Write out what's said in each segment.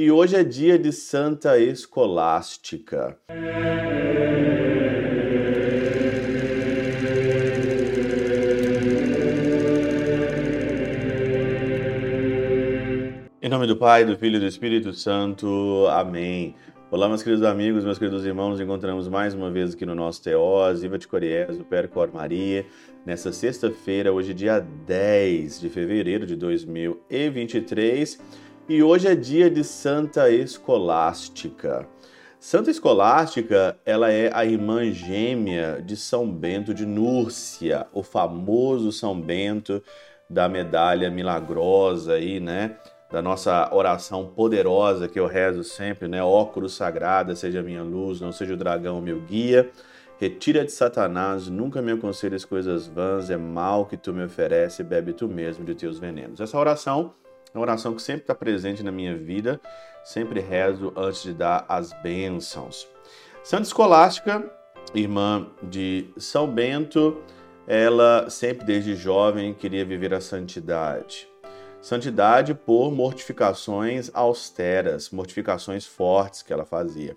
e hoje é dia de Santa Escolástica. Em nome do Pai, do Filho e do Espírito Santo. Amém. Olá, meus queridos amigos, meus queridos irmãos, encontramos mais uma vez aqui no nosso Teós, Iva de Coriés, do Percor Maria, nessa sexta-feira, hoje dia 10 de fevereiro de 2023, e hoje é dia de Santa Escolástica. Santa Escolástica, ela é a irmã gêmea de São Bento de Núrcia, o famoso São Bento da medalha milagrosa aí, né? Da nossa oração poderosa que eu rezo sempre, né? Ó cruz sagrada, seja minha luz, não seja o dragão meu guia. Retira de Satanás, nunca me aconselhes coisas vãs, é mal que tu me oferece, bebe tu mesmo de teus venenos. Essa oração é uma oração que sempre está presente na minha vida, sempre rezo antes de dar as bênçãos. Santa Escolástica, irmã de São Bento, ela sempre desde jovem queria viver a santidade. Santidade por mortificações austeras, mortificações fortes que ela fazia.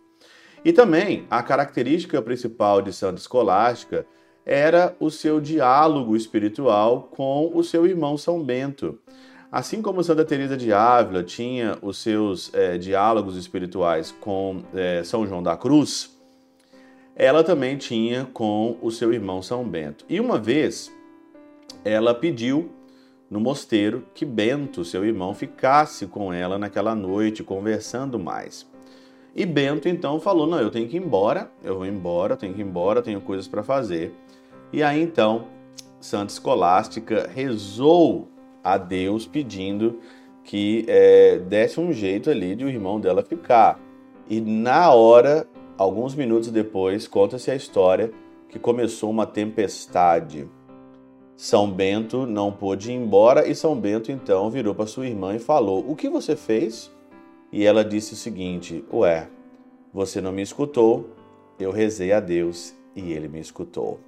E também a característica principal de Santa Escolástica era o seu diálogo espiritual com o seu irmão São Bento. Assim como Santa Teresa de Ávila tinha os seus é, diálogos espirituais com é, São João da Cruz, ela também tinha com o seu irmão São Bento. E uma vez ela pediu no mosteiro que Bento, seu irmão, ficasse com ela naquela noite, conversando mais. E Bento então falou: Não, eu tenho que ir embora, eu vou embora, tenho que ir embora, tenho coisas para fazer. E aí então Santa Escolástica rezou a Deus pedindo que é, desse um jeito ali de o irmão dela ficar. E na hora, alguns minutos depois, conta-se a história que começou uma tempestade. São Bento não pôde ir embora e São Bento então virou para sua irmã e falou: O que você fez? E ela disse o seguinte: Ué, você não me escutou, eu rezei a Deus e ele me escutou.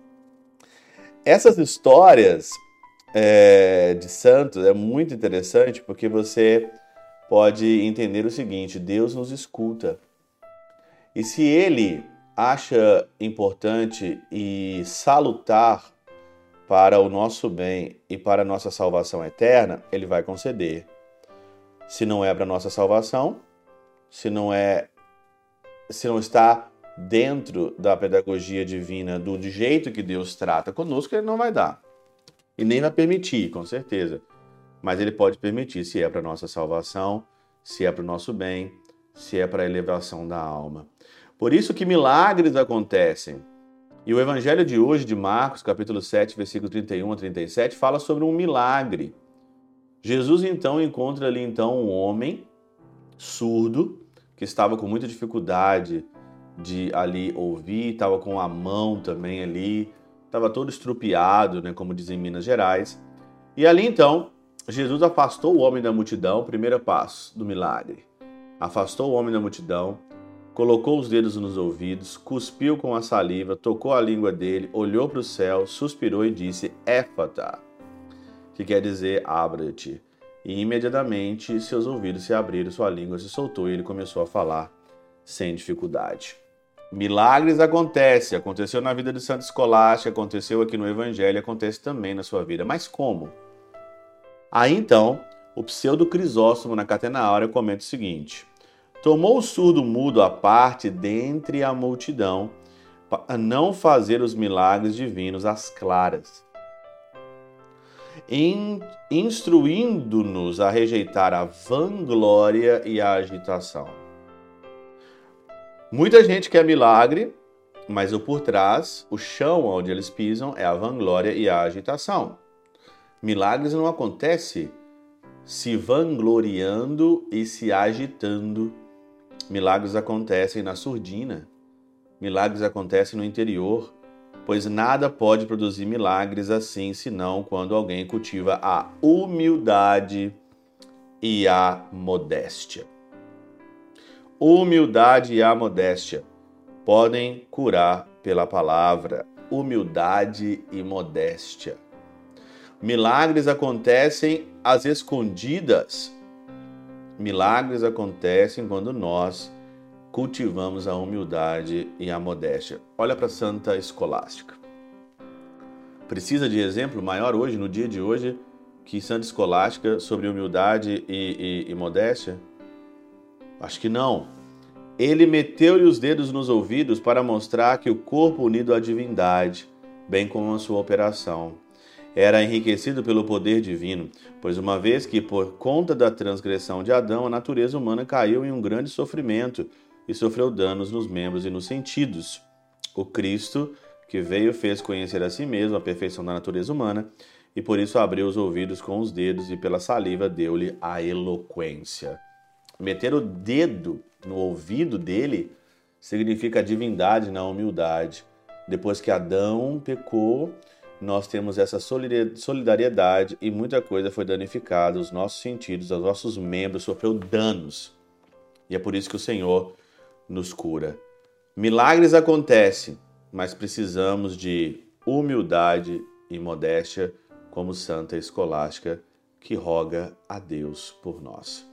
Essas histórias é, de santos é muito interessante porque você pode entender o seguinte: Deus nos escuta. E se ele acha importante e salutar para o nosso bem e para a nossa salvação eterna, ele vai conceder. Se não é para nossa salvação, se não é se não está dentro da pedagogia divina do jeito que Deus trata conosco, ele não vai dar. E nem vai permitir, com certeza. Mas ele pode permitir se é para nossa salvação, se é para o nosso bem, se é para a elevação da alma. Por isso que milagres acontecem. E o evangelho de hoje, de Marcos, capítulo 7, versículo 31 a 37, fala sobre um milagre. Jesus então encontra ali então um homem surdo que estava com muita dificuldade de ali ouvir, estava com a mão também ali estava todo estrupiado, né, como dizem em Minas Gerais. E ali então, Jesus afastou o homem da multidão, primeiro passo do milagre. Afastou o homem da multidão, colocou os dedos nos ouvidos, cuspiu com a saliva, tocou a língua dele, olhou para o céu, suspirou e disse: Éfata, que quer dizer abra-te. E imediatamente seus ouvidos se abriram, sua língua se soltou e ele começou a falar sem dificuldade. Milagres acontecem, aconteceu na vida de Santo Escolástica, aconteceu aqui no Evangelho, acontece também na sua vida. Mas como? Aí então, o pseudo Crisóstomo na Catena Áurea comenta o seguinte: Tomou o surdo mudo à parte dentre a multidão, para não fazer os milagres divinos às claras, instruindo-nos a rejeitar a vanglória e a agitação Muita gente quer milagre, mas o por trás, o chão onde eles pisam é a vanglória e a agitação. Milagres não acontecem se vangloriando e se agitando. Milagres acontecem na surdina. Milagres acontecem no interior, pois nada pode produzir milagres assim senão quando alguém cultiva a humildade e a modéstia humildade e a modéstia podem curar pela palavra. Humildade e modéstia. Milagres acontecem às escondidas. Milagres acontecem quando nós cultivamos a humildade e a modéstia. Olha para Santa Escolástica. Precisa de exemplo maior hoje, no dia de hoje, que Santa Escolástica sobre humildade e, e, e modéstia? Acho que não. Ele meteu-lhe os dedos nos ouvidos para mostrar que o corpo unido à divindade, bem como a sua operação, era enriquecido pelo poder divino, pois uma vez que por conta da transgressão de Adão a natureza humana caiu em um grande sofrimento e sofreu danos nos membros e nos sentidos. O Cristo, que veio, fez conhecer a si mesmo a perfeição da natureza humana e por isso abriu os ouvidos com os dedos e pela saliva deu-lhe a eloquência. Meter o dedo no ouvido dele significa a divindade na humildade. Depois que Adão pecou, nós temos essa solidariedade e muita coisa foi danificada, os nossos sentidos, os nossos membros sofreu danos. E é por isso que o Senhor nos cura. Milagres acontecem, mas precisamos de humildade e modéstia, como Santa Escolástica, que roga a Deus por nós.